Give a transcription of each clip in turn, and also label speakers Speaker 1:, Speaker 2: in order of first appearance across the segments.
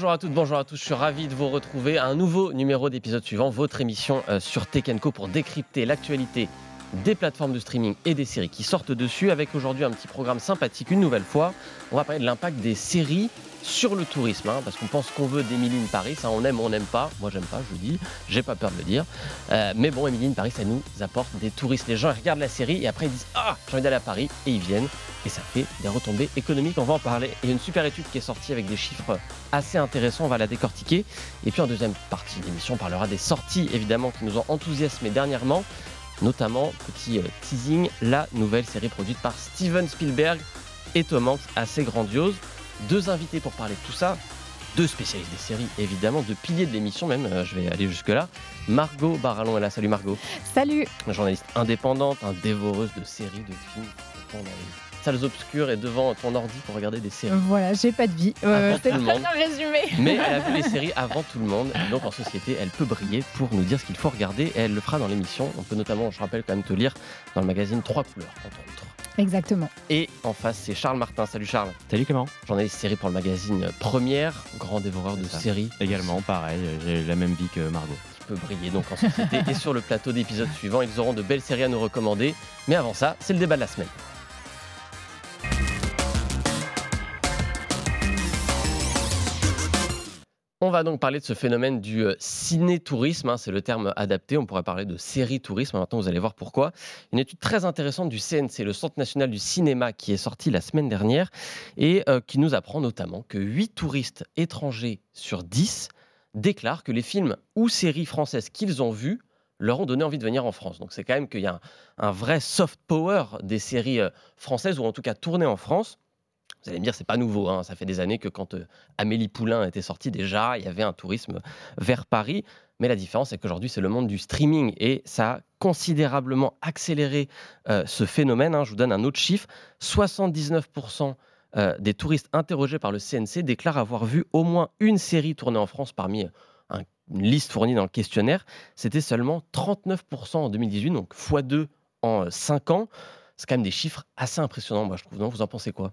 Speaker 1: Bonjour à toutes, bonjour à tous. Je suis ravi de vous retrouver à un nouveau numéro d'épisode suivant, votre émission euh, sur Tech pour décrypter l'actualité des plateformes de streaming et des séries qui sortent dessus, avec aujourd'hui un petit programme sympathique une nouvelle fois. On va parler de l'impact des séries sur le tourisme, hein, parce qu'on pense qu'on veut d'Emily in Paris, ça on aime ou on n'aime pas, moi j'aime pas, je vous dis, j'ai pas peur de le dire. Euh, mais bon, Emily in Paris, ça nous apporte des touristes. Les gens regardent la série et après ils disent Ah, j'ai envie d'aller à Paris, et ils viennent, et ça fait des retombées économiques, on va en parler. Il y a une super étude qui est sortie avec des chiffres assez intéressants, on va la décortiquer. Et puis en deuxième partie de l'émission, on parlera des sorties évidemment qui nous ont enthousiasmés dernièrement notamment, petit euh, teasing, la nouvelle série produite par Steven Spielberg et Tom Hanks, assez grandiose. Deux invités pour parler de tout ça, deux spécialistes des séries, évidemment, deux piliers de l'émission même, euh, je vais aller jusque-là. Margot Barallon est là, salut Margot.
Speaker 2: Salut.
Speaker 1: Journaliste indépendante, un dévoreuse de séries, de films, salles obscures et devant ton ordi pour regarder des séries.
Speaker 2: Voilà, j'ai pas de vie. C'est très bien résumé.
Speaker 1: Mais elle a vu les séries avant tout le monde, et donc en société, elle peut briller pour nous dire ce qu'il faut regarder, et elle le fera dans l'émission. On peut notamment, je rappelle, quand même te lire dans le magazine Trois couleurs, entre autres.
Speaker 2: Exactement.
Speaker 1: Et en face, c'est Charles Martin. Salut Charles.
Speaker 3: Salut comment
Speaker 1: Journaliste série pour le magazine Première, grand dévoreur de
Speaker 3: ça.
Speaker 1: séries
Speaker 3: Également, pareil, j'ai la même vie que Margot.
Speaker 1: qui peut briller donc en société et sur le plateau d'épisodes suivants. Ils auront de belles séries à nous recommander. Mais avant ça, c'est le débat de la semaine. On va donc parler de ce phénomène du euh, ciné-tourisme, hein, c'est le terme adapté. On pourrait parler de série-tourisme. Maintenant, vous allez voir pourquoi. Une étude très intéressante du CNC, le Centre national du cinéma, qui est sortie la semaine dernière et euh, qui nous apprend notamment que 8 touristes étrangers sur 10 déclarent que les films ou séries françaises qu'ils ont vus leur ont donné envie de venir en France. Donc c'est quand même qu'il y a un, vrai soft power des séries euh, françaises, ou en tout cas tournées en France. Vous allez me dire, c'est pas nouveau. hein. Ça fait des années que quand euh, Amélie Poulain était sortie, déjà, il y avait un tourisme vers Paris. Mais la différence, c'est qu'aujourd'hui, c'est le monde du streaming et ça a considérablement accéléré euh, ce phénomène. hein. Je vous donne un autre chiffre 79% euh, des touristes interrogés par le CNC déclarent avoir vu au moins une série tournée en France parmi un- une liste fournie dans le questionnaire. C'était seulement 39% en 2018, donc x2 en 5 ans. C'est quand même des chiffres assez impressionnants, moi je trouve. Non, vous en pensez quoi?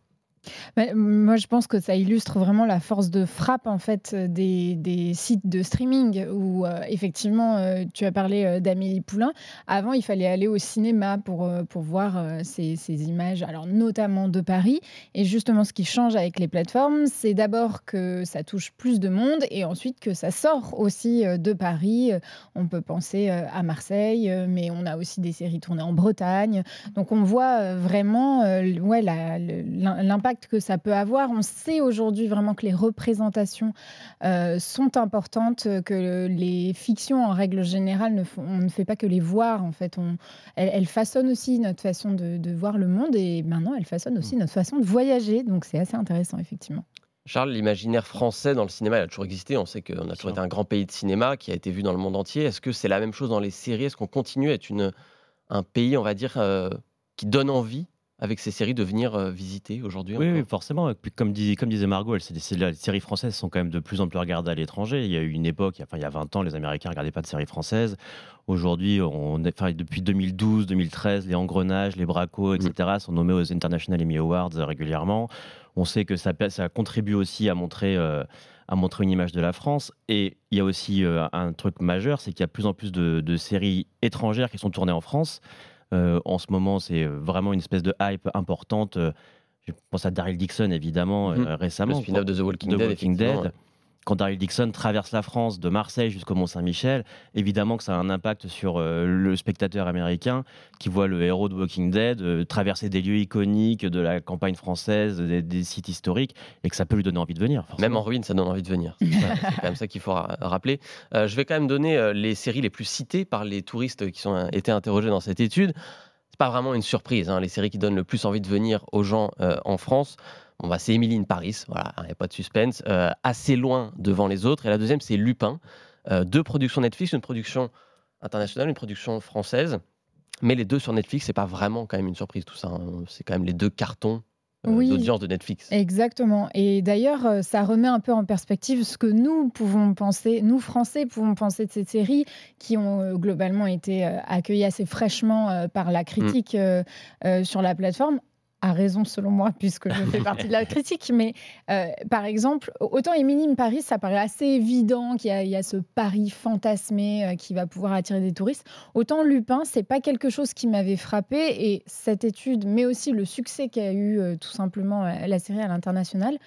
Speaker 2: Moi, je pense que ça illustre vraiment la force de frappe en fait des, des sites de streaming où euh, effectivement, euh, tu as parlé euh, d'Amélie Poulain. Avant, il fallait aller au cinéma pour, pour voir ces, ces images, alors notamment de Paris. Et justement, ce qui change avec les plateformes, c'est d'abord que ça touche plus de monde et ensuite que ça sort aussi de Paris. On peut penser à Marseille, mais on a aussi des séries tournées en Bretagne. Donc on voit vraiment ouais, la- le- l'im- l'impact que ça peut avoir. On sait aujourd'hui vraiment que les représentations euh, sont importantes, que le- les fictions en règle générale, ne font- on ne fait pas que les voir. En fait, on, elles, elles façonnent aussi notre façon de, de voir le monde et maintenant elles façonnent aussi notre façon de voyager. Donc c'est assez intéressant effectivement.
Speaker 1: Charles, l'imaginaire français dans le cinéma, il a toujours existé. On sait qu'on a toujours été un grand pays de cinéma qui a été vu dans le monde entier. Est-ce que c'est la même chose dans les séries? Est-ce qu'on continue à être une, un pays, on va dire, euh, qui donne envie avec ces séries de venir euh, visiter aujourd'hui
Speaker 3: Oui, forcément. Comme, disait Margot, des- les séries françaises sont quand même de plus en plus regardées à l'étranger. Il y a eu une époque, enfin, il y a 20 ans, les Américains ne regardaient pas de séries françaises. Aujourd'hui, on est- enfin, depuis 2012, 2013, les engrenages, les bracos, etc., sont nommés aux International Emmy Awards euh, régulièrement. On sait que ça, contribue aussi à montrer, euh, à montrer une image de la France. Et il y a aussi euh, un truc majeur, c'est qu'il y a de plus en plus de, de séries étrangères qui sont tournées en France. Euh, en ce moment, c'est vraiment une espèce de hype importante. Euh, Je pense à Daryl Dixon, évidemment,
Speaker 1: Mhm.
Speaker 3: euh,
Speaker 1: Le
Speaker 3: récemment.
Speaker 1: spin-off de The Walking
Speaker 3: The
Speaker 1: Dead,
Speaker 3: Walking
Speaker 1: effectivement,
Speaker 3: Dead. Quand Daryl Dixon traverse la France de Marseille jusqu'au Mont-Saint-Michel, évidemment que ça a un impact sur euh, le spectateur américain qui voit le héros de Walking Dead euh, traverser des lieux iconiques de la campagne française, des, des sites historiques, et que ça peut lui donner envie de venir. forcément.
Speaker 1: Même en ruine, ça donne envie de venir. C'est quand même ça qu'il faut ra- rappeler. Euh, je vais quand même donner les séries les plus citées par les touristes qui ont été interrogés dans cette étude. C'est pas vraiment une surprise. hein, Les séries qui donnent le plus envie de venir aux gens euh, en France. Bon, bah, c'est Emily in Paris. Voilà, il n'y a pas de suspense. Euh, assez loin devant les autres. Et la deuxième, c'est Lupin. Euh, deux productions Netflix, une production internationale, une production française. Mais les deux sur Netflix, c'est pas vraiment quand même une surprise tout ça. hein. C'est quand même les deux cartons euh,
Speaker 2: Oui.
Speaker 1: d'audience de Netflix.
Speaker 2: Exactement. Et d'ailleurs, ça remet un peu en perspective ce que nous pouvons penser, nous Français pouvons penser de ces séries qui ont globalement été accueillies assez fraîchement par la critique euh, euh, sur la plateforme. A raison selon moi, puisque je fais partie de la critique. Mais euh, par exemple, autant Émilie Paris, ça paraît assez évident qu'il y, a ce Paris fantasmé euh, qui va pouvoir attirer des touristes. Autant Lupin, c'est pas quelque chose qui m'avait frappé. Et cette étude, mais aussi le succès qu'a eu euh, tout simplement la série à l'international,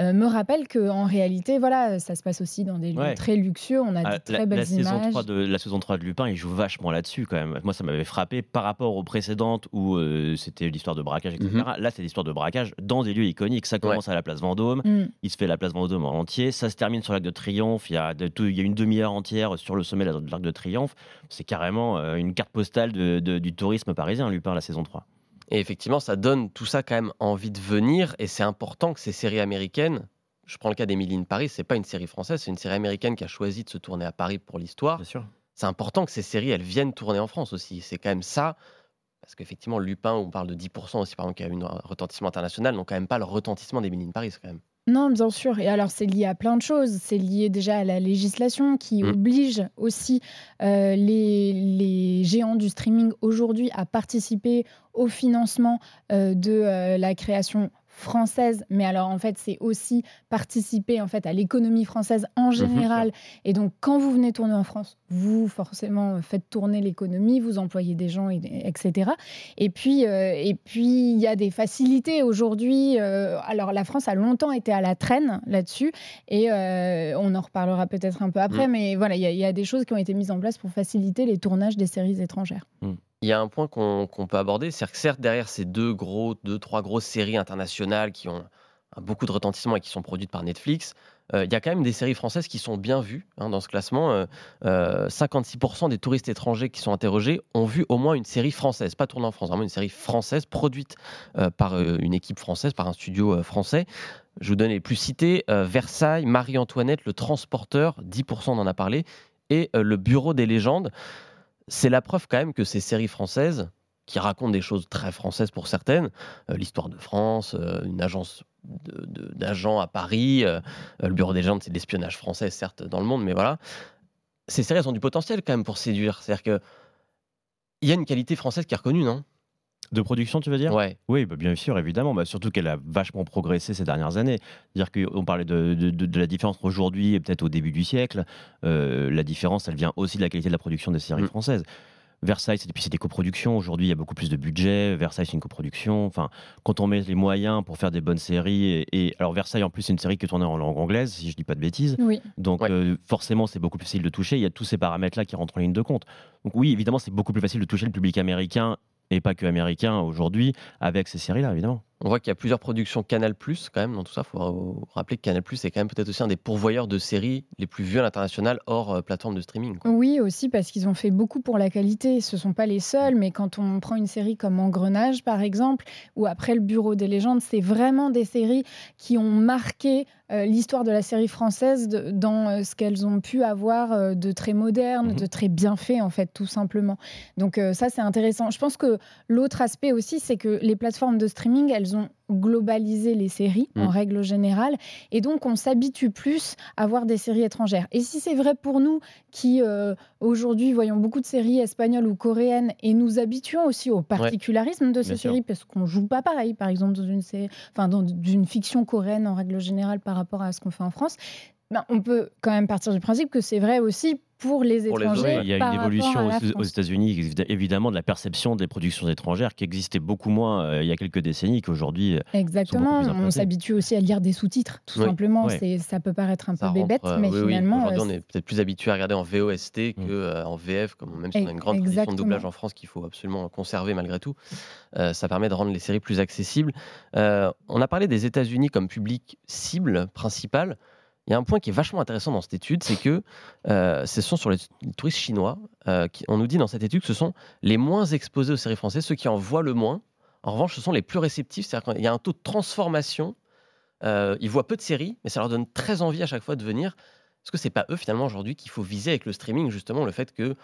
Speaker 2: euh, me rappelle qu'en réalité, voilà, ça se passe aussi dans des lieux très luxueux. On a ah, de très belles
Speaker 3: la
Speaker 2: Saison
Speaker 3: 3 de, la saison 3 de Lupin, il joue vachement là-dessus quand même. Moi, ça m'avait frappé par rapport aux précédentes où euh, c'était l'histoire de braquage, etc. Mhm. Là, c'est l'histoire de braquage dans des lieux iconiques. Ça commence à la place Vendôme, mm. il se fait la place Vendôme en entier. Ça se termine sur l'Arc de Triomphe. Il y a, il y a une demi-heure entière sur le sommet de l'Arc de Triomphe. C'est carrément euh, une carte postale du tourisme parisien, Lupin, la saison 3.
Speaker 1: Et effectivement, ça donne tout ça quand même envie de venir. Et c'est important que ces séries américaines je prends le cas d'Emily in Paris, c'est pas une série française, c'est une série américaine qui a choisi de se tourner à Paris pour l'histoire. C'est important que ces séries, elles viennent tourner en France aussi. C'est quand même ça. Parce qu'effectivement, Lupin, on parle de 10% aussi, par exemple, qui a eu un retentissement international, donc quand même pas le retentissement d'Emily in Paris, quand même.
Speaker 2: Non, bien sûr. Et alors, c'est lié à plein de choses. C'est lié déjà à la législation qui mmh. oblige aussi euh, les, géants du streaming aujourd'hui à participer au financement euh, de euh, la création française, mais alors en fait c'est aussi participer en fait à l'économie française en mhm, général. Et donc quand vous venez tourner en France, vous forcément faites tourner l'économie, vous employez des gens, etc. Et puis euh, et puis il y a des facilités aujourd'hui. Euh, alors la France a longtemps été à la traîne là-dessus et euh, on en reparlera peut-être un peu après, mm. mais voilà il y, a des choses qui ont été mises en place pour faciliter les tournages des séries étrangères.
Speaker 1: Mm il y a un point qu'on peut aborder, c'est que certes, derrière ces deux, gros, deux, trois grosses séries internationales qui ont beaucoup de retentissement et qui sont produites par Netflix, euh, il y a quand même des séries françaises qui sont bien vues hein, dans ce classement. 56% euh, euh, des touristes étrangers qui sont interrogés ont vu au moins une série française, pas tournée en France, vraiment une série française produite par une équipe française, par un studio français. Je vous donne les plus cités Versailles, Marie-Antoinette, Le Transporteur, 10% en a parlé, et Le Bureau des légendes c'est la preuve quand même que ces séries françaises, qui racontent des choses très françaises pour certaines, euh, l'histoire de France, euh, une agence d'agents à Paris, euh, le bureau des gens, c'est l'espionnage français, certes, dans le monde, mais voilà. Ces séries, elles ont du potentiel quand même pour séduire. C'est-à-dire que il y a une qualité française qui est reconnue, non?
Speaker 3: De production, tu veux dire?
Speaker 1: Ouais.
Speaker 3: Oui, bah, bien sûr, évidemment. Bah, surtout qu'elle a vachement progressé ces dernières années. Dire qu'on parlait de, de, la différence aujourd'hui et peut-être au début du siècle. Euh, la différence, elle vient aussi de la qualité de la production des séries mm. françaises. Versailles, c'était des coproductions. Aujourd'hui, il y a beaucoup plus de budget. Versailles, c'est une coproduction. Enfin, quand on met les moyens pour faire des bonnes séries, et, alors Versailles, en plus, c'est une série qui tournait en langue anglaise, si je dis pas de bêtises.
Speaker 2: Oui.
Speaker 3: Donc, euh, forcément, c'est beaucoup plus facile de toucher. Il y a tous ces paramètres-là qui rentrent en ligne de compte. Donc, oui, évidemment, c'est beaucoup plus facile de toucher le public américain et pas que américain aujourd'hui, avec ces séries-là, évidemment.
Speaker 1: On voit qu'il y a plusieurs productions Canal Plus quand même dans tout ça. Il faut rappeler que Canal Plus est quand même peut-être aussi un des pourvoyeurs de séries les plus vues à l'international hors euh, plateforme de streaming.
Speaker 2: Oui, aussi parce qu'ils ont fait beaucoup pour la qualité. Ce ne sont pas les seuls, mais quand on prend une série comme Engrenage par exemple, ou après Le Bureau des légendes, c'est vraiment des séries qui ont marqué euh, l'histoire de la série française dans euh, ce qu'elles ont pu avoir de très moderne, mhm. de très bien fait en fait, tout simplement. Donc ça, c'est intéressant. Je pense que l'autre aspect aussi, c'est que les plateformes de streaming, elles ont globalisé les séries en mm. règle générale et donc on s'habitue plus à voir des séries étrangères. Et si c'est vrai pour nous qui euh, aujourd'hui voyons beaucoup de séries espagnoles ou coréennes et nous habituons aussi au particularisme de ces séries parce qu'on joue pas pareil par exemple dans une série, enfin dans une fiction coréenne en règle générale par rapport à ce qu'on fait en France. Ben, on peut quand même partir du principe que c'est vrai aussi pour les étrangers.
Speaker 3: il y a une évolution aux, États-Unis, évidemment, de la perception des productions étrangères qui existait beaucoup moins euh, il y a quelques décennies qu'aujourd'hui. Euh,
Speaker 2: Exactement. On s'habitue aussi à lire des sous-titres, tout simplement. Ça peut paraître un peu bébête, euh, mais finalement.
Speaker 1: Aujourd'hui, on est peut-être plus habitué à regarder en VOST mm. qu'en VF, comme même si on a une grande tradition de doublage en France qu'il faut absolument conserver malgré tout. ça permet de rendre les séries plus accessibles. on a parlé des États-Unis comme public cible principal il y a un point qui est vachement intéressant dans cette étude, c'est que euh, ce sont sur les, touristes chinois. Euh, on nous dit dans cette étude que ce sont les moins exposés aux séries françaises, ceux qui en voient le moins. En revanche, ce sont les plus réceptifs. C'est-à-dire qu'il y a un taux de transformation. Euh, ils voient peu de séries, mais ça leur donne très envie à chaque fois de venir. Est-ce que c'est pas eux finalement aujourd'hui qu'il faut viser avec le streaming justement le fait que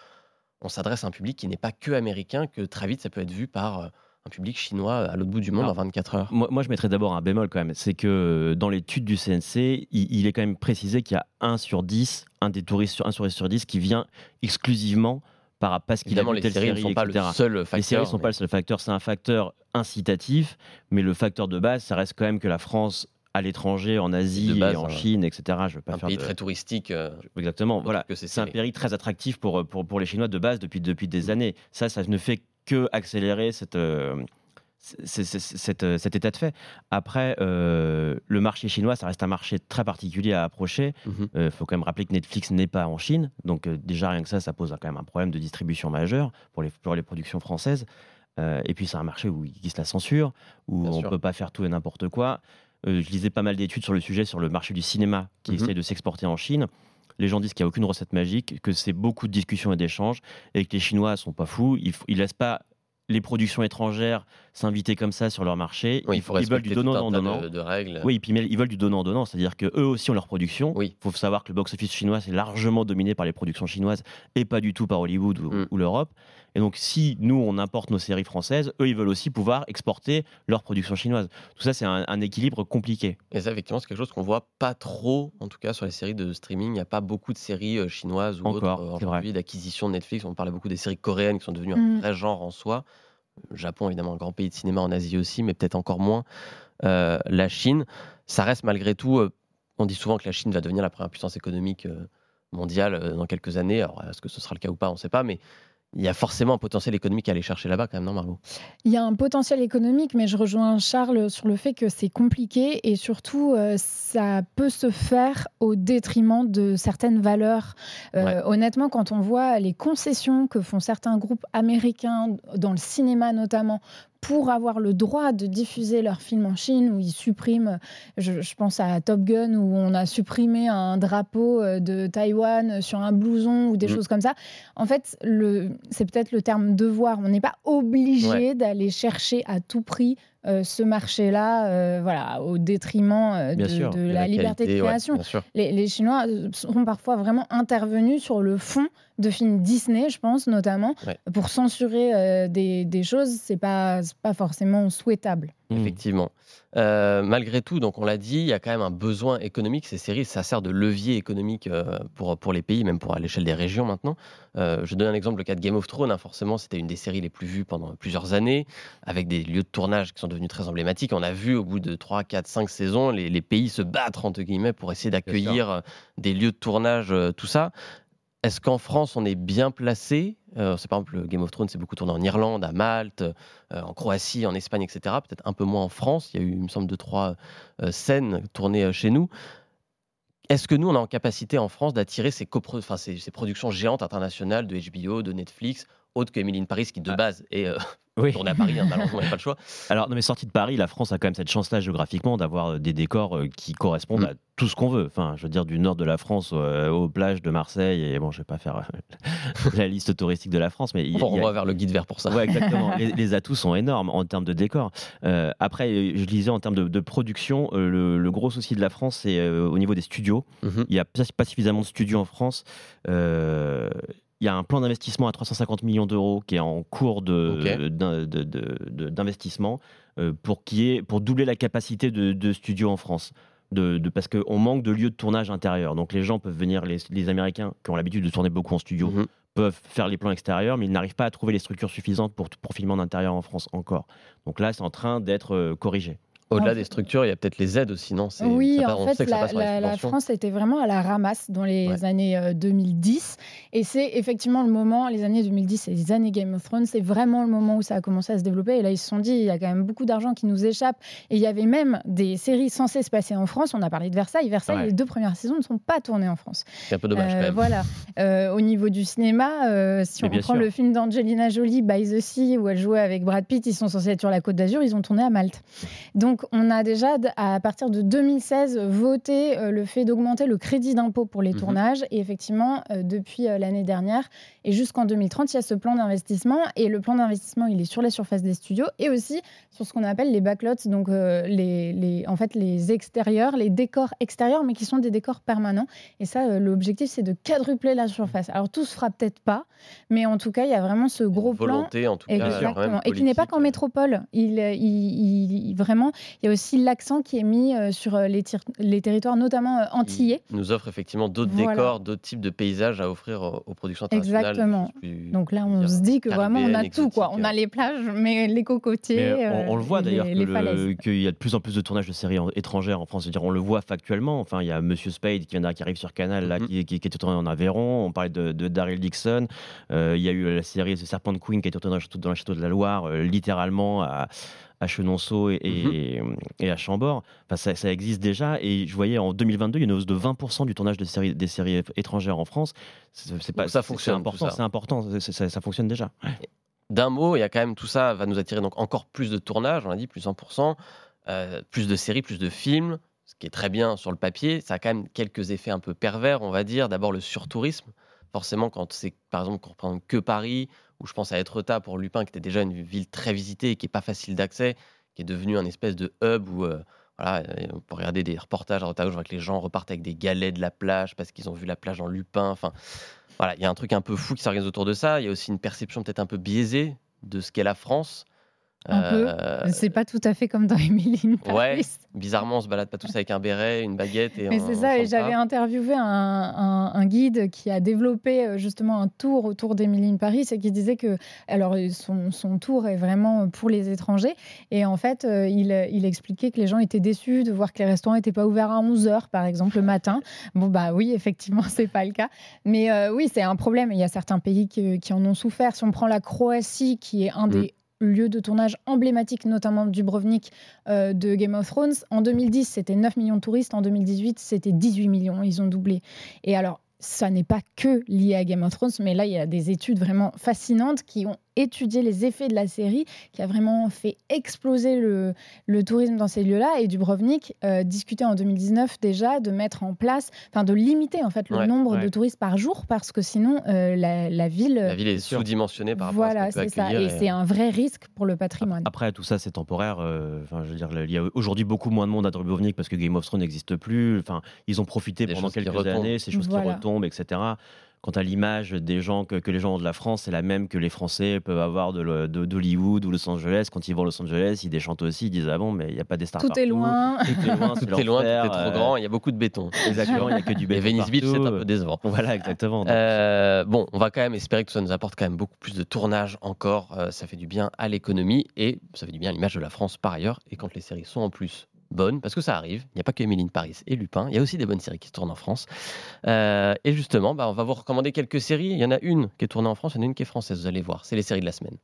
Speaker 1: on s'adresse à un public qui n'est pas que américain, que très vite ça peut être vu par un public chinois à l'autre bout du monde en 24 heures
Speaker 3: moi, je mettrais d'abord un bémol quand même. C'est que euh, dans l'étude du CNC, il, est quand même précisé qu'il y a 1 sur 10, un des touristes sur 1 sur 10 qui vient exclusivement par, parce qu'il a vu
Speaker 1: les
Speaker 3: telle
Speaker 1: séries ne
Speaker 3: série,
Speaker 1: sont pas le seul facteur.
Speaker 3: Les séries ne sont
Speaker 1: mais-
Speaker 3: pas le seul facteur, c'est un facteur incitatif, mais le facteur de base, ça reste quand même que la France, à l'étranger, en Asie,
Speaker 1: De base,
Speaker 3: et en
Speaker 1: un-
Speaker 3: Chine, etc. Je veux pas
Speaker 1: un
Speaker 3: faire
Speaker 1: pays
Speaker 3: de-
Speaker 1: très touristique. euh,
Speaker 3: Exactement, voilà. C'est un pays très attractif pour, pour, pour les Chinois de base depuis, depuis des années. Ça, ça ne fait que accélérer cette, euh, cette, euh, cet état de fait. Après, euh, le marché chinois, ça reste un marché très particulier à approcher.
Speaker 1: mhm.
Speaker 3: Il faut quand même rappeler que Netflix n'est pas en Chine. Donc, euh, déjà, rien que ça, ça pose quand même un problème de distribution majeur pour les, pour les productions françaises. Et puis, c'est un marché où il se la censure, où
Speaker 1: Bien
Speaker 3: on ne peut pas faire tout et n'importe quoi. Je lisais pas mal d'études sur le sujet, sur le marché du cinéma qui
Speaker 1: Mhm.
Speaker 3: essaie de s'exporter en Chine. Les gens disent qu'il n'y a aucune recette magique, que c'est beaucoup de discussions et d'échanges, et que les Chinois sont pas fous. Ils ne laissent pas les productions étrangères s'inviter comme ça sur leur marché.
Speaker 1: Oui,
Speaker 3: ils,
Speaker 1: il faut
Speaker 3: ils veulent du
Speaker 1: tout
Speaker 3: donnant
Speaker 1: un tas
Speaker 3: donnant.
Speaker 1: de, de règles.
Speaker 3: Oui, et puis mais ils veulent du donnant-donnant, c'est-à-dire que eux aussi ont leur production. Il
Speaker 1: Oui.
Speaker 3: faut savoir que le box-office chinois est largement dominé par les productions chinoises et pas du tout par Hollywood ou,
Speaker 1: Mm.
Speaker 3: ou l'Europe. Et donc, si nous, on importe nos séries françaises, eux, ils veulent aussi pouvoir exporter leurs productions chinoises. Tout ça, c'est un, un équilibre compliqué.
Speaker 1: Et ça, effectivement, c'est quelque chose qu'on voit pas trop, en tout cas sur les séries de streaming. Il n'y a pas beaucoup de séries euh, chinoises ou
Speaker 3: Encore,
Speaker 1: autres euh, aujourd'hui d'acquisition de Netflix. On parlait beaucoup des séries coréennes qui sont devenues un
Speaker 2: Mm.
Speaker 1: vrai genre en soi. Japon, évidemment, un grand pays de cinéma en Asie aussi, mais peut-être encore moins euh, la Chine. Ça reste malgré tout. euh, on dit souvent que la Chine va devenir la première puissance économique euh, mondiale dans quelques années. Alors, est-ce que ce sera le cas ou pas On ne sait pas, mais il y a forcément un potentiel économique à aller chercher là-bas, quand même, non, Margot?
Speaker 2: Il y a un potentiel économique, mais je rejoins Charles sur le fait que c'est compliqué et surtout, euh, ça peut se faire au détriment de certaines valeurs. Euh,
Speaker 1: Ouais.
Speaker 2: Honnêtement, quand on voit les concessions que font certains groupes américains, dans le cinéma notamment, pour avoir le droit de diffuser leurs films en Chine, où ils suppriment, je, je pense à Top Gun, où on a supprimé un drapeau euh, de Taïwan sur un blouson ou des
Speaker 1: Mm.
Speaker 2: choses comme ça. En fait, c'est peut-être le terme devoir. On n'est pas obligé d'aller chercher à tout prix euh, ce marché-là, euh, voilà, au détriment euh, de,
Speaker 3: sûr,
Speaker 2: de la, liberté
Speaker 1: qualité,
Speaker 2: de création. les, les Chinois seront parfois vraiment intervenus sur le fond de films Disney, je pense notamment,
Speaker 1: Ouais.
Speaker 2: pour censurer des, des choses. C'est pas pas forcément souhaitable.
Speaker 3: Mm.
Speaker 1: Effectivement. Euh, malgré tout, donc on l'a dit, il y a quand même un besoin économique. Ces séries, ça sert de levier économique euh, pour, pour les pays, même pour à l'échelle des régions maintenant. Euh, je donne un exemple, le cas de Game of Thrones. hein. forcément, c'était une des séries les plus vues pendant plusieurs années, avec des lieux de tournage qui sont devenus très emblématiques. On a vu au bout de 3, 4, 5 saisons, les, les pays se battre, entre guillemets, pour essayer d'accueillir des lieux de tournage, tout ça. Est-ce qu'en France, on est bien placé? Euh, c'est Par exemple, Game of Thrones, c'est beaucoup tourné en Irlande, à Malte, euh, en Croatie, en Espagne, etc. Peut-être un peu moins en France. Il y a eu, il me semble, deux, trois euh, scènes tournées chez nous. Est-ce que nous, on est en capacité en France d'attirer ces, ces, ces productions géantes internationales de HBO, de Netflix, autres que Emily in Paris, qui de
Speaker 3: Ah.
Speaker 1: base est euh,
Speaker 3: Oui.
Speaker 1: tournée à Paris, hein, malheureusement, il n'y a pas le choix.
Speaker 3: Alors, non, mais sorti de Paris, la France a quand même cette chance-là géographiquement d'avoir euh, des décors euh, qui correspondent
Speaker 1: Mm.
Speaker 3: à tout ce qu'on veut. Enfin, je veux dire, du nord de la France euh, aux plages de Marseille. Et bon, je vais pas faire euh, la liste touristique de la France, mais
Speaker 1: On
Speaker 3: y a-
Speaker 1: renvoie vers le guide vert pour ça.
Speaker 3: Ouais, exactement. les, les atouts sont énormes en termes de décor. Euh, après, je disais en termes de, de production, le, le gros souci de la France, c'est au niveau des studios.
Speaker 1: Mhm.
Speaker 3: Il n'y a pas suffisamment de studios en France. Il y a un plan d'investissement à 350 millions d'euros qui est en cours d'investissement euh, pour, pour doubler la capacité de, de studios en France. De, de- parce qu'on manque de lieux de tournage intérieur. Donc les gens peuvent venir, les, les Américains qui ont l'habitude de tourner beaucoup en studio,
Speaker 1: Mhm.
Speaker 3: peuvent faire les plans extérieurs, mais ils n'arrivent pas à trouver les structures suffisantes pour, pour filmer en intérieur en France encore. Donc là, c'est en train d'être euh, corrigé.
Speaker 1: Au-delà
Speaker 2: En
Speaker 1: des structures, il y a peut-être les aides aussi, non?
Speaker 2: Oui, en fait, la. France était vraiment à la ramasse dans les
Speaker 1: Ouais.
Speaker 2: années euh, 2010. Et c'est effectivement le moment, les années 2010 et les années Game of Thrones, c'est vraiment le moment où ça a commencé à se développer. Et là, ils se sont dit, il y a quand même beaucoup d'argent qui nous échappe. Et il y avait même des séries censées se passer en France. On a parlé de Versailles. Versailles,
Speaker 3: Ouais.
Speaker 2: les deux premières saisons ne sont pas tournées en France.
Speaker 1: C'est un peu dommage
Speaker 2: Euh,
Speaker 1: quand même.
Speaker 2: Voilà. Euh, au niveau du cinéma, euh, si
Speaker 3: Mais
Speaker 2: on prend
Speaker 3: sûr.
Speaker 2: le film d'Angelina Jolie, By the Sea, où elle jouait avec Brad Pitt, ils sont censés être sur la Côte d'Azur, ils ont tourné à Malte. Donc on a déjà, à partir de 2016, voté euh, le fait d'augmenter le crédit d'impôt pour les
Speaker 1: Mhm.
Speaker 2: tournages. Et effectivement, euh, depuis euh, l'année dernière et jusqu'en 2030, il y a ce plan d'investissement. Et le plan d'investissement, il est sur la surface des studios et aussi sur ce qu'on appelle les backlots, donc euh, les, les- en fait les extérieurs, les décors extérieurs, mais qui sont des décors permanents. Et ça, euh, l'objectif, c'est de quadrupler la surface. Alors, tout se fera peut-être pas, mais en tout cas, il y a vraiment ce gros plan.
Speaker 1: volonté en tout cas.
Speaker 2: Exactement. Et qui n'est pas qu'en métropole. Il, euh, il- il- vraiment, il y a aussi l'accent qui est mis sur les, territoires, notamment antillais.
Speaker 1: Il nous offre effectivement d'autres
Speaker 2: Voilà.
Speaker 1: décors, d'autres types de paysages à offrir aux, aux productions internationales
Speaker 2: Exactement. Donc là, on se dit que vraiment, on a tout. Quoi. On a les plages, mais les cocotiers.
Speaker 3: on, on, le voit d'ailleurs qu'il y a de plus en plus de tournages de séries étrangères en France. -dire, on le voit factuellement. Enfin, il y a Monsieur Spade qui, vient, qui arrive sur Canal, là, mm-hmm. qui, qui, est tourné en Aveyron. On parlait de, Daryl Dixon. il y a eu la série The Serpent Queen qui a été tournée dans le château de la Loire, littéralement à à Chenonceau et, et, mhm. à Chambord. Enfin, ça, existe déjà. Et je voyais en 2022, il y a une hausse de 20% du tournage de séries, des séries étrangères en France. C'est pas, ça fonctionne. C'est important. C'est important. Ça, fonctionne déjà.
Speaker 1: D'un mot, il y a quand même tout ça va nous attirer donc encore plus de tournages. On a dit plus 100%, euh, plus de séries, plus de films. Ce qui est très bien sur le papier, ça a quand même quelques effets un peu pervers, on va dire. D'abord le surtourisme. Forcément, quand c'est par exemple qu'on reprend que Paris où je pense à Etretat pour Lupin, qui était déjà une ville très visitée et qui n'est pas facile d'accès, qui est devenue un espèce de hub où euh, voilà, on peut regarder des reportages à droite à que les gens repartent avec des galets de la plage parce qu'ils ont vu la plage en Lupin. Enfin, voilà, il y a un truc un peu fou qui s'organise autour de ça. Il y a aussi une perception peut-être un peu biaisée de ce qu'est la France.
Speaker 2: Peu. Euh, c'est pas tout à fait comme dans Emily Paris.
Speaker 1: Ouais, bizarrement, on se balade pas tous avec un béret, une baguette. Et
Speaker 2: Mais c'est ça, et j'avais interviewé un, un, guide qui a développé euh, justement un tour autour d'Emily Paris et qui disait que alors son, son, tour est vraiment pour les étrangers. Et en fait, euh, il, il, expliquait que les gens étaient déçus de voir que les restaurants n'étaient pas ouverts à 11h, par exemple, le matin. Bon, bah oui, effectivement, c'est pas le cas. Mais oui, c'est un problème. Il y a certains pays qui, qui, en ont souffert. Si on prend la Croatie, qui est un mm. des lieu de tournage emblématique, notamment Dubrovnik euh, de Game of Thrones. En 2010, c'était 9 millions de touristes. En 2018, c'était 18 millions. Ils ont doublé. Et alors, ça n'est pas que lié à Game of Thrones, mais là, il y a des études vraiment fascinantes qui ont étudié les effets de la série, qui a vraiment fait exploser le, le tourisme dans ces lieux-là. Et Dubrovnik euh, discutait en 2019 déjà de mettre en place, enfin de limiter en fait le nombre de touristes par jour, parce que sinon euh, la, ville...
Speaker 1: La ville est sous-dimensionnée par rapport
Speaker 2: voilà,
Speaker 1: à ce
Speaker 2: c'est ça. Et, c'est un vrai risque pour le patrimoine.
Speaker 3: Après, tout ça, c'est temporaire. Euh, enfin, je veux dire, il y a aujourd'hui beaucoup moins de monde à Dubrovnik parce que Game of Thrones n'existe plus. Enfin, ils ont profité pendant quelques années, ces choses qui retombent, etc quant à l'image des gens que, les gens ont de la France, c'est la même que les Français peuvent avoir de, d'Hollywood ou Los Angeles. Quand ils vont à Los Angeles, ils déchantent aussi, ils disent Ah bon, mais il n'y a pas des stars.
Speaker 2: Tout est loin.
Speaker 1: Tout est loin, tout est, loin, tout est trop euh, grand, il y a beaucoup de béton.
Speaker 3: Exactement, il n'y a que du béton.
Speaker 1: Et Venice Beach, c'est un peu décevant.
Speaker 3: Voilà, exactement.
Speaker 1: Euh, bon, on va quand même espérer que ça nous apporte quand même beaucoup plus de tournage encore. Euh, ça fait du bien à l'économie et ça fait du bien à l'image de la France par ailleurs. Et quand les séries sont en plus bonnes, parce que ça arrive. Il n'y a pas que Émilie Paris et Lupin. Il y a aussi des bonnes séries qui se tournent en France. Euh, et justement, bah, on va vous recommander quelques séries. Il y en a une qui est tournée en France, il y en a une qui est française, vous allez voir. C'est les séries de la semaine.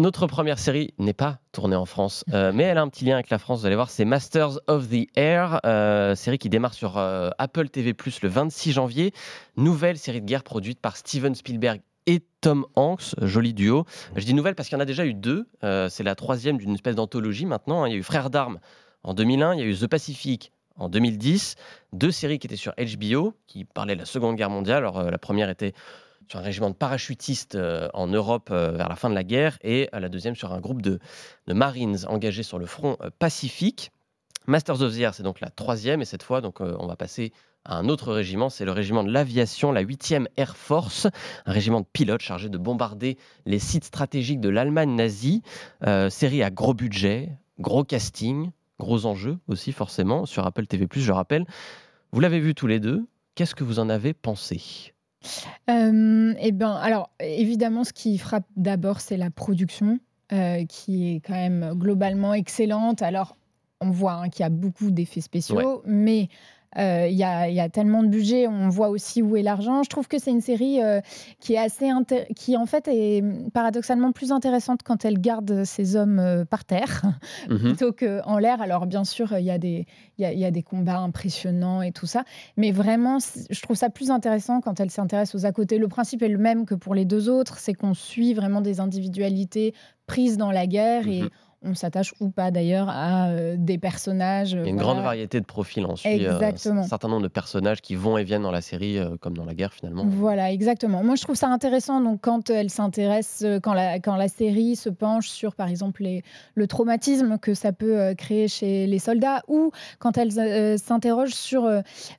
Speaker 1: Notre première série n'est pas tournée en France, euh, mais elle a un petit lien avec la France, vous allez voir, c'est Masters of the Air, euh, série qui démarre sur Apple TV ⁇ le 26 janvier. Nouvelle série de guerre produite par Steven Spielberg et Tom Hanks, joli duo. Je dis nouvelle parce qu'il y en a déjà eu deux. Euh, c'est la troisième d'une espèce d'anthologie maintenant. Il y a eu Frères d'armes en 2001, il y a eu The Pacific en 2010. Deux séries qui étaient sur HBO, qui parlaient de la Seconde Guerre mondiale. Alors, euh, la première était sur un régiment de parachutistes euh, en Europe vers la fin de la guerre, et la deuxième sur un groupe de, de Marines engagés sur le front Pacifique. Masters of the Air, c'est donc la troisième, et cette fois, donc, on va passer un autre régiment, c'est le régiment de l'aviation, la 8e Air Force, un régiment de pilotes chargé de bombarder les sites stratégiques de l'Allemagne nazie. Euh, série à gros budget, gros casting, gros enjeux aussi forcément sur Apple TV+, je rappelle. Vous l'avez vu tous les deux, qu'est-ce que vous en avez pensé?
Speaker 2: Euh, Eh bien, alors évidemment, ce qui frappe d'abord, c'est la production, euh, qui est quand même globalement excellente. Alors, on voit hein, qu'il y a beaucoup d'effets spéciaux, mais euh, il y, a, tellement de budget, on voit aussi où est l'argent. Je trouve que c'est une série euh, qui est assez qui en fait est paradoxalement plus intéressante quand elle garde ses hommes euh, par terre mhm. plutôt qu'en l'air. Alors bien sûr, il y, a des, y, a, des combats impressionnants et tout ça, mais vraiment, je trouve ça plus intéressant quand elle s'intéresse aux à côté. Le principe est le même que pour les deux autres, c'est qu'on suit vraiment des individualités prises dans la guerre et mhm on s'attache ou pas d'ailleurs à euh, des personnages.
Speaker 1: Il y a une grande variété de profils. On suit euh, un certain nombre de personnages qui vont et viennent dans la série, euh, comme dans la guerre finalement.
Speaker 2: Voilà, exactement. Moi, je trouve ça intéressant. Donc, quand elle s'intéresse, quand la, quand la série se penche sur, par exemple, les, le traumatisme que ça peut créer chez les soldats, ou quand elle s'interroge sur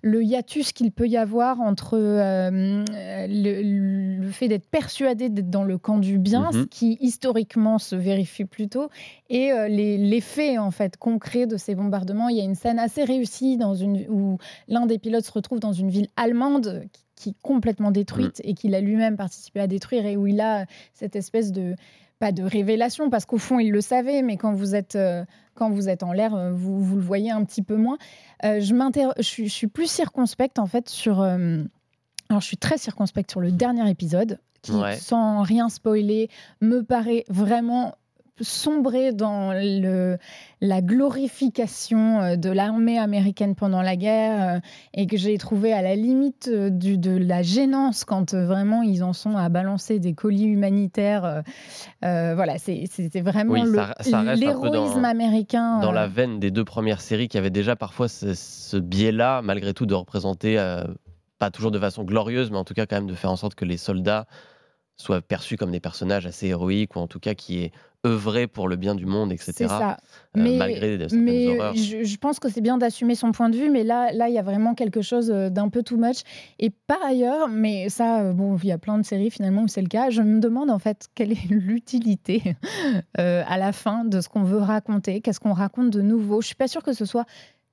Speaker 2: le hiatus qu'il peut y avoir entre le, fait d'être persuadé d'être dans le camp du bien, mhm. ce qui historiquement se vérifie plutôt, et les, faits en fait concrets de ces bombardements. Il y a une scène assez réussie dans une, où l'un des pilotes se retrouve dans une ville allemande qui, est complètement détruite mmh. et qu'il a lui-même participé à détruire et où il a cette espèce de pas de révélation parce qu'au fond il le savait, mais quand vous êtes quand vous êtes en l'air, euh, vous, vous, le voyez un petit peu moins. Euh, je, je, je, suis plus circonspecte en fait sur. Euh, alors, je suis très circonspecte sur le dernier épisode qui, sans rien spoiler, me paraît vraiment sombrer dans le, la glorification euh, de l'armée américaine pendant la guerre euh, et que j'ai trouvé à la limite euh, du, de la gênance quand vraiment ils en sont à balancer des colis humanitaires. voilà, c'était vraiment l'héroïsme américain.
Speaker 1: Dans la veine des deux premières séries qui avaient déjà parfois ce, biais-là, malgré tout, de représenter, pas toujours de façon glorieuse, mais en tout cas quand même de faire en sorte que les soldats soient perçus comme des personnages assez héroïques ou en tout cas qui aient œuvrer pour le bien du monde, etc.
Speaker 2: C'est ça. Euh, mais, malgré mais Je, pense que c'est bien d'assumer son point de vue, mais là, là, il y a vraiment quelque chose euh, d'un peu too much. Et par ailleurs, mais ça, euh, bon, il y a plein de séries finalement où c'est le cas. Je me demande en fait quelle est l'utilité à la fin de ce qu'on veut raconter, qu'est-ce qu'on raconte de nouveau. Je suis pas sûre que ce soit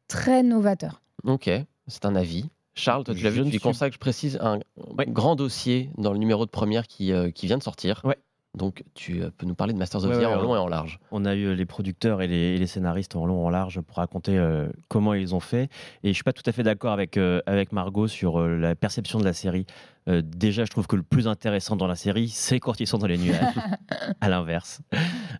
Speaker 2: très novateur.
Speaker 1: Ok, c'est un avis. Charles, toi, tu l'as vu, tu consacres, je précise, un grand dossier dans le numéro de première qui, qui vient de sortir.
Speaker 3: Ouais.
Speaker 1: Donc, tu euh, peux nous parler de Masters of the Air en long et en large.
Speaker 3: On a eu euh, les producteurs et les, scénaristes en long et en large pour raconter euh, comment ils ont fait. Et je suis pas tout à fait d'accord avec, avec Margot sur la perception de la série. déjà, je trouve que le plus intéressant dans la série, c'est quand ils sont dans les nuages. à l'inverse.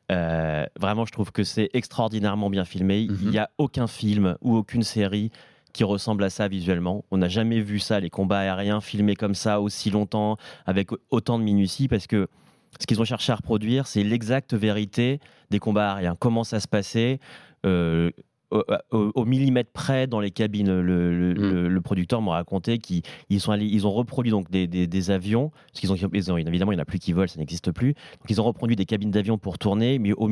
Speaker 3: vraiment, je trouve que c'est extraordinairement bien filmé. Il n'y mhm. a aucun film ou aucune série qui ressemble à ça visuellement. On n'a jamais vu ça, les combats aériens filmés comme ça aussi longtemps, avec autant de minutie, parce que ce qu'ils ont cherché à reproduire, c'est l'exacte vérité des combats aériens. Comment ça se passait euh, au, millimètre près dans les cabines. Le, mm. producteur m'a raconté qu'ils sont ils ont reproduit donc des, avions, parce qu'ils ont, évidemment il n'y en a plus qui volent, ça n'existe plus. Donc ils ont reproduit des cabines d'avions pour tourner, mais au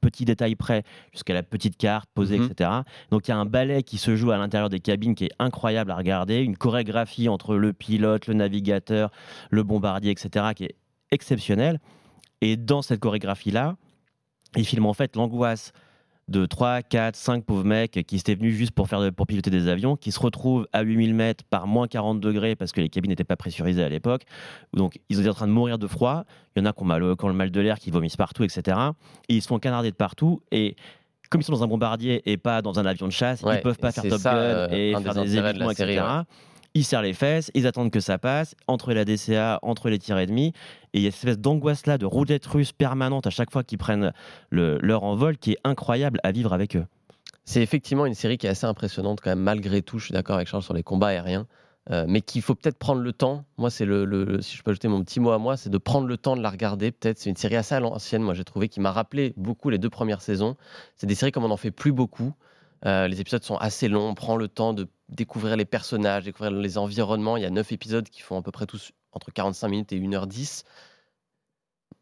Speaker 3: petit détail près, jusqu'à la petite carte posée, mm-hmm. etc. Donc il y a un ballet qui se joue à l'intérieur des cabines qui est incroyable à regarder, une chorégraphie entre le pilote, le navigateur, le bombardier, etc. qui est exceptionnel. Et dans cette chorégraphie-là, il filme en fait l'angoisse de 3, 4, 5 pauvres mecs qui étaient venus juste pour, faire, pour piloter des avions, qui se retrouvent à 8000 mètres par moins 40 degrés parce que les cabines n'étaient pas pressurisées à l'époque. Donc ils étaient en train de mourir de froid. Il y en a qui ont, mal, le mal de l'air, qui vomissent partout, etc. Et ils se font canarder de partout. Et comme ils sont dans un bombardier et pas dans un avion de chasse, ils ne peuvent pas faire Top Gun euh, et faire des, évitements, etc ils serrent les fesses, ils attendent que ça passe, entre la DCA, entre les tirs ennemis, et il y a cette espèce d'angoisse-là, de roulette russe permanente à chaque fois qu'ils prennent leur envol, qui est incroyable à vivre avec eux.
Speaker 1: C'est effectivement une série qui est assez impressionnante quand même, malgré tout, je suis d'accord avec Charles sur les combats aériens, euh, mais qu'il faut peut-être prendre le temps. Moi, c'est le, si je peux ajouter mon petit mot à moi, c'est de prendre le temps de la regarder. Peut-être, c'est une série assez ancienne. Moi, j'ai trouvé qui m'a rappelé beaucoup les deux premières saisons. C'est des séries comme on n'en fait plus beaucoup. Euh, les épisodes sont assez longs, on prend le temps de découvrir les personnages, découvrir les environnements. Il y a neuf épisodes qui font à peu près tous entre 45 minutes et 1h10.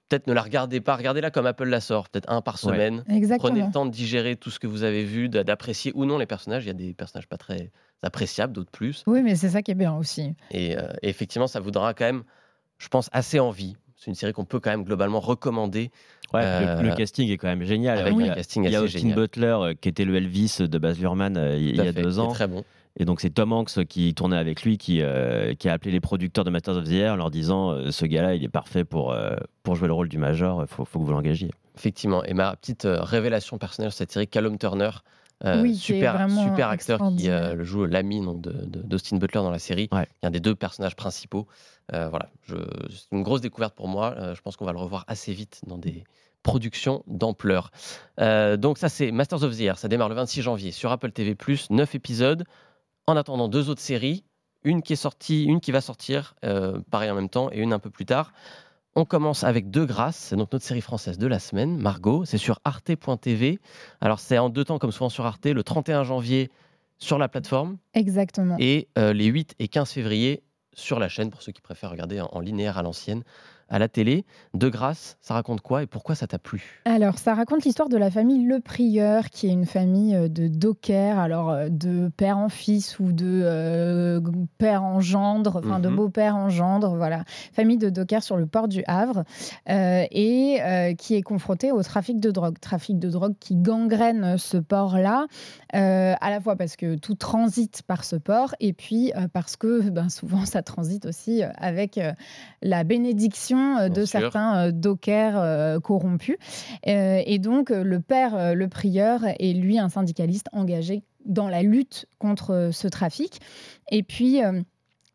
Speaker 1: Peut-être ne la regardez pas, regardez-la comme Apple la sort, peut-être un par semaine. Prenez le temps de digérer tout ce que vous avez vu, d'apprécier ou non les personnages. Il y a des personnages pas très appréciables, d'autres plus.
Speaker 2: Oui, mais c'est ça qui est bien aussi.
Speaker 1: Et, euh, effectivement, ça vous donnera quand même, je pense, assez envie. C'est une série qu'on peut quand même globalement recommander.
Speaker 3: Ouais, le, euh, casting est quand même génial.
Speaker 1: Avec un casting
Speaker 3: il y
Speaker 1: a
Speaker 3: Austin Butler euh, qui était le Elvis de Baz Luhrmann il y a deux ans.
Speaker 1: Très bon.
Speaker 3: Et donc c'est Tom Hanks qui tournait avec lui, qui, euh, qui a appelé les producteurs de Masters of the Air en leur disant euh, ce gars-là, il est parfait pour, euh, pour jouer le rôle du major, il faut, faut, que vous l'engagiez.
Speaker 1: Effectivement. Et ma petite révélation personnelle sur cette série, Callum Turner, super, super acteur qui joue l'ami d'Austin Butler dans la série, ouais. un des deux personnages principaux. voilà, c'est une grosse découverte pour moi. je pense qu'on va le revoir assez vite dans des productions d'ampleur. donc ça c'est Masters of the Air, ça démarre le 26 janvier sur Apple TV+, 9 épisodes. En attendant, deux autres séries, une qui est sortie, une qui va sortir, euh, pareil en même temps, et une un peu plus tard. On commence avec Deux Grâces, c'est donc notre série française de la semaine, Margot, c'est sur arte.tv. Alors c'est en deux temps comme souvent sur Arte, le 31 janvier sur la plateforme.
Speaker 2: Exactement.
Speaker 1: Et euh, les 8 et 15 février sur la chaîne, pour ceux qui préfèrent regarder en, linéaire à l'ancienne. À la télé. De grâce, ça raconte quoi et pourquoi ça t'a plu?
Speaker 2: Alors, ça raconte l'histoire de la famille Le Prieur, qui est une famille euh, de dockers, alors euh, de père en fils ou de euh, père en gendre, enfin de
Speaker 1: Mhm.
Speaker 2: beau-père en gendre, voilà. Famille de dockers sur le port du Havre euh, et euh, qui est confrontée au trafic de drogue. Trafic de drogue qui gangrène ce port-là, à la fois parce que tout transite par ce port et puis parce que ben, souvent ça transite aussi avec la bénédiction euh, de
Speaker 1: sûr.
Speaker 2: certains euh, dockers euh, corrompus. Et donc, le père, le prieur, est lui un syndicaliste engagé dans la lutte contre ce trafic. Et puis,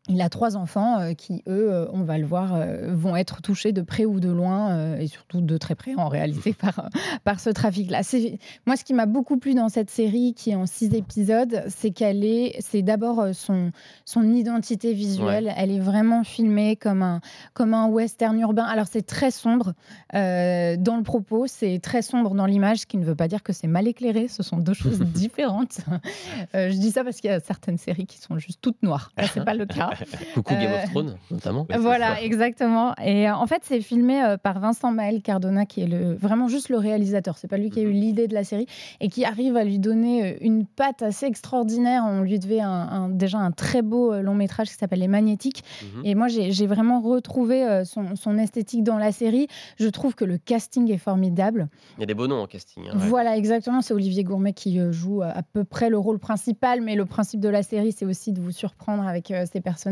Speaker 2: il a trois enfants euh, qui, eux, euh, on va le voir, euh, vont être touchés de près ou de loin, et surtout de très près en réalité, par, euh, par ce trafic-là. Moi, ce qui m'a beaucoup plu dans cette série, qui est en six épisodes, c'est qu'elle est, c'est d'abord son, son identité visuelle. Elle est vraiment filmée comme un, comme un western urbain. Alors, c'est très sombre euh, dans le propos, c'est très sombre dans l'image, ce qui ne veut pas dire que c'est mal éclairé. Ce sont deux choses différentes. Euh, je dis ça parce qu'il y a certaines séries qui sont juste toutes noires. Là, c'est pas le cas.
Speaker 1: Coucou Game
Speaker 2: Euh,
Speaker 1: of Thrones, notamment.
Speaker 2: Voilà, exactement. Et euh, en fait, c'est filmé euh, par Vincent Maël Cardona, qui est le, vraiment juste le réalisateur. C'est pas lui qui a eu
Speaker 1: Mhm.
Speaker 2: l'idée de la série et qui arrive à lui donner euh, une patte assez extraordinaire. On lui devait un- un- déjà un très beau euh, long métrage qui s'appelle Les Magnétiques.
Speaker 1: Mhm.
Speaker 2: Et moi, j'ai vraiment retrouvé euh, son, son esthétique dans la série. Je trouve que le casting est formidable.
Speaker 1: Il y a des beaux noms en casting. hein.
Speaker 2: Voilà, exactement. C'est Olivier Gourmet qui euh, joue à peu près le rôle principal, mais le principe de la série, c'est aussi de vous surprendre avec euh, ses personnages.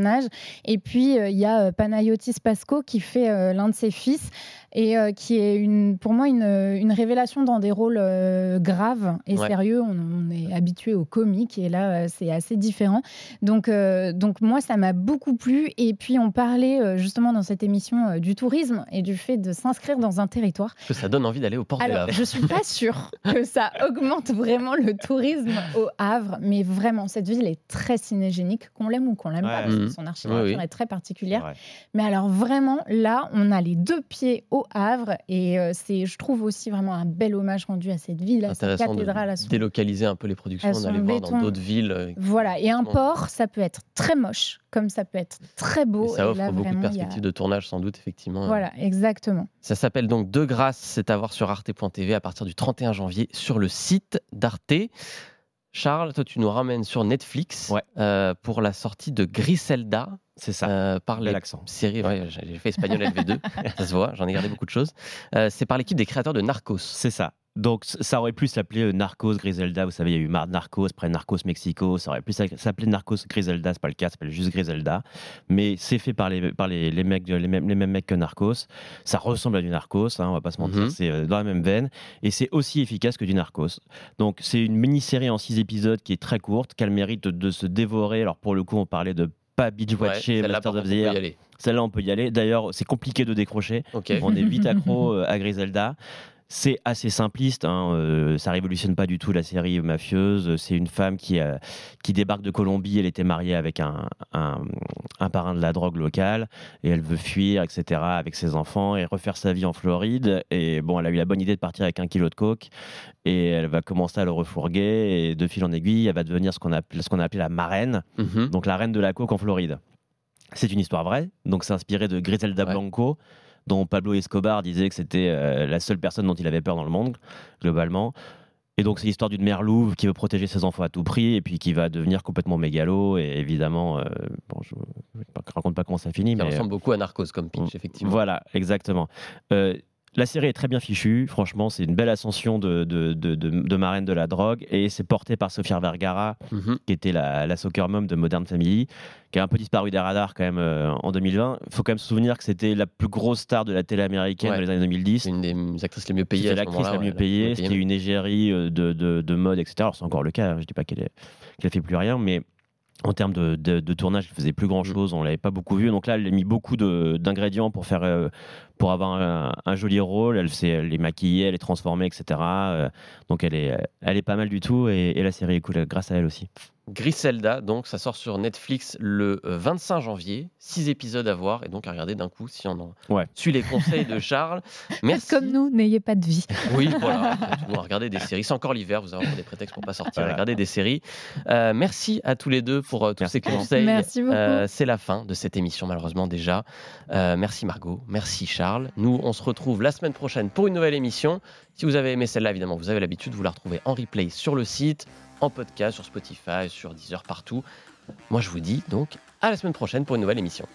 Speaker 2: Et puis, euh, il y a euh, Panayotis Pasco qui fait euh, l'un de ses fils et euh, qui est une, pour moi une, une révélation dans des rôles euh, graves et
Speaker 1: Ouais.
Speaker 2: sérieux. On, on est habitué au comique et là, euh, c'est assez différent. Donc, donc moi, ça m'a beaucoup plu. Et puis, on parlait justement dans cette émission du tourisme et du fait de s'inscrire dans un territoire.
Speaker 1: Que ça donne envie d'aller au port de
Speaker 2: Alors,
Speaker 1: Havre.
Speaker 2: je suis pas sûre que ça augmente vraiment le tourisme au Havre, mais vraiment, cette ville est très cinégénique, qu'on l'aime ou qu'on l'aime pas, parce que
Speaker 1: Mhm.
Speaker 2: son architecture
Speaker 1: Oui, oui.
Speaker 2: est très particulière.
Speaker 3: Ouais.
Speaker 2: Mais alors, vraiment, là, on a les deux pieds au Havre, et euh, c'est, je trouve aussi vraiment un bel hommage rendu à cette ville, à cette
Speaker 1: Intéressant de
Speaker 2: cathédrale, à son
Speaker 1: délocaliser un peu les productions, d'aller voir dans d'autres villes. euh,
Speaker 2: Voilà, et un port, ça peut être très moche, comme ça peut être très beau.
Speaker 1: et ça offre
Speaker 2: là,
Speaker 1: beaucoup de
Speaker 2: vraiment, a-
Speaker 1: perspectives de tournage, sans doute, effectivement.
Speaker 2: Voilà, exactement.
Speaker 1: Ça s'appelle donc De Grâce, c'est à voir sur arte.tv à partir du 31 janvier sur le site d'Arte. Charles, toi, tu nous ramènes sur Netflix
Speaker 3: Ouais.
Speaker 1: euh, pour la sortie de Griselda
Speaker 3: C'est ça.
Speaker 1: euh, par
Speaker 3: Bel
Speaker 1: les
Speaker 3: accent.
Speaker 1: séries. Ouais, j'ai fait espagnol LV2, ça se voit, j'en ai gardé beaucoup de choses. Euh, c'est par l'équipe des créateurs de Narcos.
Speaker 3: C'est ça. Donc ça aurait pu s'appeler euh, Narcos Griselda. Vous savez, il y a eu Mar Narcos, après Narcos Mexico. Ça aurait pu s'a- s'appeler Narcos Griselda. C'est pas le cas, ça s'appelle juste Griselda. Mais c'est fait par les par les, les mecs, les mêmes, les mêmes mecs que Narcos. Ça ressemble à du Narcos, hein, on va pas se mentir.
Speaker 1: Mhm.
Speaker 3: C'est euh, dans la même veine et c'est aussi efficace que du Narcos. Donc c'est une mini-série en six épisodes qui est très courte, qui a le mérite de se dévorer. Alors pour le coup, on parlait de pas binge-watcher
Speaker 1: celle-là,
Speaker 3: Masters
Speaker 1: par
Speaker 3: of the
Speaker 1: on peut
Speaker 3: Year.
Speaker 1: y aller.
Speaker 3: Celle-là, on peut y aller. D'ailleurs, c'est compliqué de décrocher. On est vite accro euh, à Griselda. C'est assez simpliste, hein, euh, ça révolutionne pas du tout la série mafieuse. C'est une femme qui, euh, qui débarque de Colombie, elle était mariée avec un, un, un parrain de la drogue locale et elle veut fuir, etc., avec ses enfants et refaire sa vie en Floride. Et bon, elle a eu la bonne idée de partir avec un kilo de coke et elle va commencer à le refourguer et de fil en aiguille, elle va devenir ce qu'on a, ce qu'on la marraine
Speaker 1: Mhm.
Speaker 3: donc la reine de la coke en Floride. C'est une histoire vraie, donc c'est inspiré de Griselda
Speaker 1: Ouais.
Speaker 3: Blanco, dont Pablo Escobar disait que c'était euh, la seule personne dont il avait peur dans le monde, globalement. Et donc c'est l'histoire d'une mère louve qui veut protéger ses enfants à tout prix et puis qui va devenir complètement mégalo et évidemment, euh, bon, je ne raconte pas comment ça finit,
Speaker 1: Ça
Speaker 3: mais
Speaker 1: ressemble beaucoup à Narcos comme pitch, effectivement.
Speaker 3: voilà, exactement. Euh, la série est très bien fichue, franchement, c'est une belle ascension de, de, de, de, de marraine de la drogue et c'est porté par Sofia Vergara,
Speaker 1: Mhm.
Speaker 3: qui était la, la soccer mom de Modern Family, qui a un peu disparu des radars quand même euh, en 2020. Il faut quand même se souvenir que c'était la plus grosse star de la télé américaine
Speaker 1: Ouais.
Speaker 3: dans les années 2010.
Speaker 1: C'est une des actrices les mieux payées.
Speaker 3: C'était l'actrice la mieux payée, c'était une égérie euh, de, de, de mode, etc. Alors c'est encore le cas, hein, je dis pas qu'elle qu'elle fait plus rien, mais en termes de, de, de tournage, elle faisait plus grand chose, on l'avait pas beaucoup vu. Donc là, elle a mis beaucoup d'ingrédients pour faire, euh, pour avoir un, un joli rôle. Elle, s'est- elle est maquillée, elle est transformée, etc. Euh, donc elle est, elle est pas mal du tout et, et la série est cool grâce à elle aussi.
Speaker 1: Griselda, donc ça sort sur Netflix le 25 janvier. Six épisodes à voir et donc à regarder d'un coup si on en
Speaker 3: Ouais.
Speaker 1: suit les conseils de Charles. Merci.
Speaker 2: Comme nous, n'ayez pas de vie.
Speaker 1: Oui, voilà. On va regarder des séries. C'est encore l'hiver, vous avez encore des prétextes pour pas sortir
Speaker 3: Voilà.
Speaker 1: regarder des séries. Euh, merci à tous les deux pour euh, tous
Speaker 3: Merci.
Speaker 1: ces conseils.
Speaker 2: Merci beaucoup.
Speaker 1: Euh, c'est la fin de cette émission, malheureusement déjà. Euh, merci Margot, merci Charles. Nous, on se retrouve la semaine prochaine pour une nouvelle émission. Si vous avez aimé celle-là, évidemment, vous avez l'habitude, vous la retrouvez en replay sur le site, en podcast sur Spotify, sur Deezer, partout. Moi, je vous dis donc à la semaine prochaine pour une nouvelle émission.